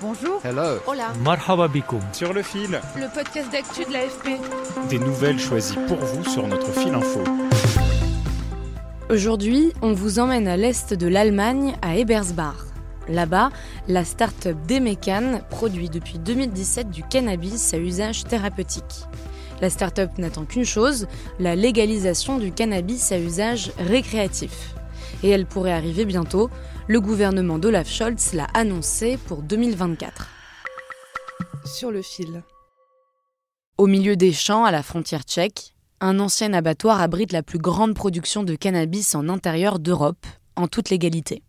Bonjour. Hello. Hola. Marhaba bikoum. Sur le fil, Le podcast d'actu de l'AFP. des nouvelles choisies pour vous sur notre fil info. Aujourd'hui, on vous emmène à l'est de l'Allemagne, à Ebersbach. Là-bas, la start-up Demecan produit depuis 2017 du cannabis à usage thérapeutique. La start-up n'attend qu'une chose, la légalisation du cannabis à usage récréatif. Et elle pourrait arriver bientôt, le gouvernement d'Olaf Scholz l'a annoncé pour 2024. Sur le fil. Au milieu des champs, à la frontière tchèque, un ancien abattoir abrite la plus grande production de cannabis en intérieur d'Europe, en toute légalité.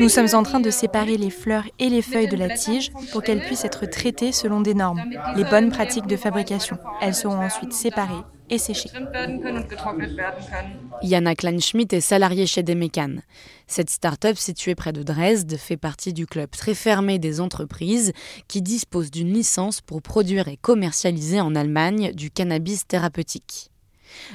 Nous sommes en train de séparer les fleurs et les feuilles de la tige pour qu'elles puissent être traitées selon des normes, les bonnes pratiques de fabrication. Elles seront ensuite séparées et séchées. Jana Kleinschmidt est salariée chez Demecan. Cette start-up située près de Dresde fait partie du club très fermé des entreprises qui disposent d'une licence pour produire et commercialiser en Allemagne du cannabis thérapeutique.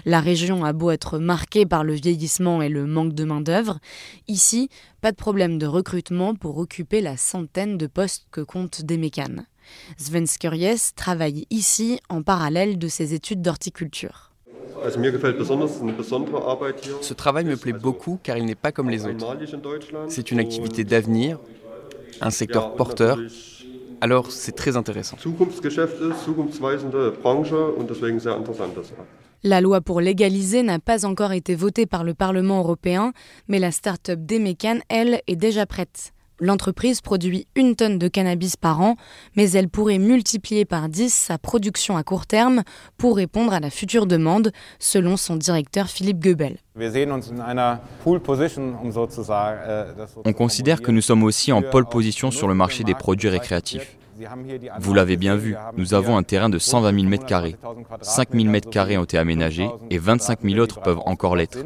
La région a beau être marquée par le vieillissement et le manque de main-d'œuvre, ici, pas de problème de recrutement pour occuper la centaine de postes que compte Demecan. Sven Skurjes travaille ici en parallèle de ses études d'horticulture. Ce travail me plaît beaucoup car il n'est pas comme les autres. C'est une activité d'avenir, un secteur porteur, alors c'est très intéressant. La loi pour légaliser n'a pas encore été votée par le Parlement européen, mais la start-up Demecan, elle, est déjà prête. L'entreprise produit une tonne de cannabis par an, mais elle pourrait multiplier par 10 sa production à court terme pour répondre à la future demande, selon son directeur Philippe Goebel. On considère que nous sommes aussi en pole position sur le marché des produits récréatifs. Vous l'avez bien vu, nous avons un terrain de 120 000 m2. 5 000 m2 ont été aménagés et 25 000 autres peuvent encore l'être.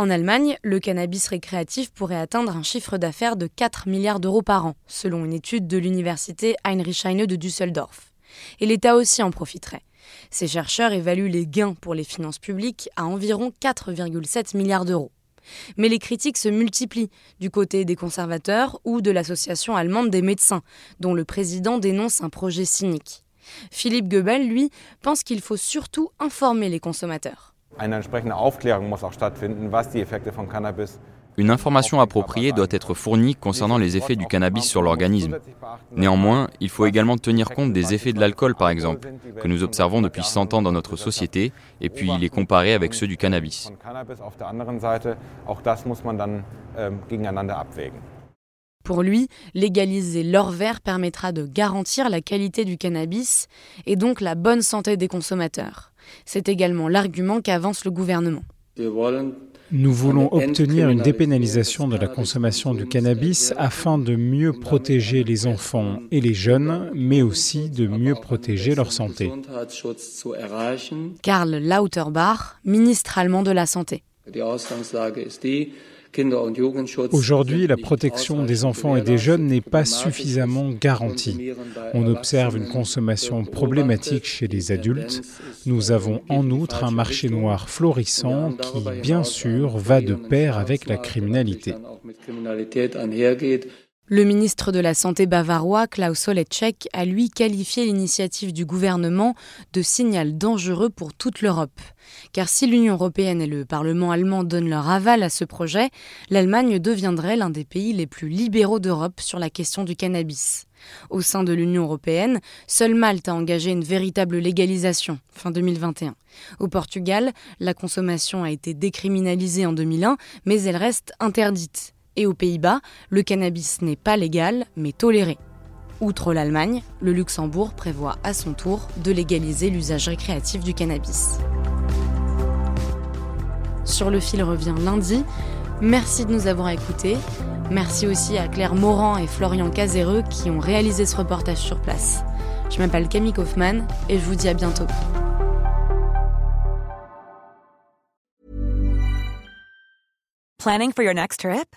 En Allemagne, le cannabis récréatif pourrait atteindre un chiffre d'affaires de 4 milliards d'euros par an, selon une étude de l'université Heinrich Heine de Düsseldorf. Et l'État aussi en profiterait. Ces chercheurs évaluent les gains pour les finances publiques à environ 4,7 milliards d'euros. Mais les critiques se multiplient du côté des conservateurs ou de l'association allemande des médecins, dont le président dénonce un projet cynique. Philippe Goebel, lui, pense qu'il faut surtout informer les consommateurs. Une information appropriée doit être fournie concernant les effets du cannabis sur l'organisme. Néanmoins, il faut également tenir compte des effets de l'alcool, par exemple, que nous observons depuis 100 ans dans notre société, et puis les comparer avec ceux du cannabis. Pour lui, légaliser l'or vert permettra de garantir la qualité du cannabis et donc la bonne santé des consommateurs. C'est également l'argument qu'avance le gouvernement. Nous voulons obtenir une dépénalisation de la consommation du cannabis afin de mieux protéger les enfants et les jeunes, mais aussi de mieux protéger leur santé. Karl Lauterbach, ministre allemand de la Santé. Aujourd'hui, la protection des enfants et des jeunes n'est pas suffisamment garantie. On observe une consommation problématique chez les adultes. Nous avons en outre un marché noir florissant qui, bien sûr, va de pair avec la criminalité. Le ministre de la Santé bavarois, Klaus Holecek, a lui qualifié l'initiative du gouvernement de signal dangereux pour toute l'Europe. Car si l'Union européenne et le Parlement allemand donnent leur aval à ce projet, l'Allemagne deviendrait l'un des pays les plus libéraux d'Europe sur la question du cannabis. Au sein de l'Union européenne, seule Malte a engagé une véritable légalisation fin 2021. Au Portugal, la consommation a été décriminalisée en 2001, mais elle reste interdite. Et aux Pays-Bas, le cannabis n'est pas légal, mais toléré. Outre l'Allemagne, le Luxembourg prévoit à son tour de légaliser l'usage récréatif du cannabis. Sur le fil revient lundi. Merci de nous avoir écoutés. Merci aussi à Claire Morand et Florian Caséreux qui ont réalisé ce reportage sur place. Je m'appelle Camille Kaufmann et je vous dis à bientôt. Planning for your next trip?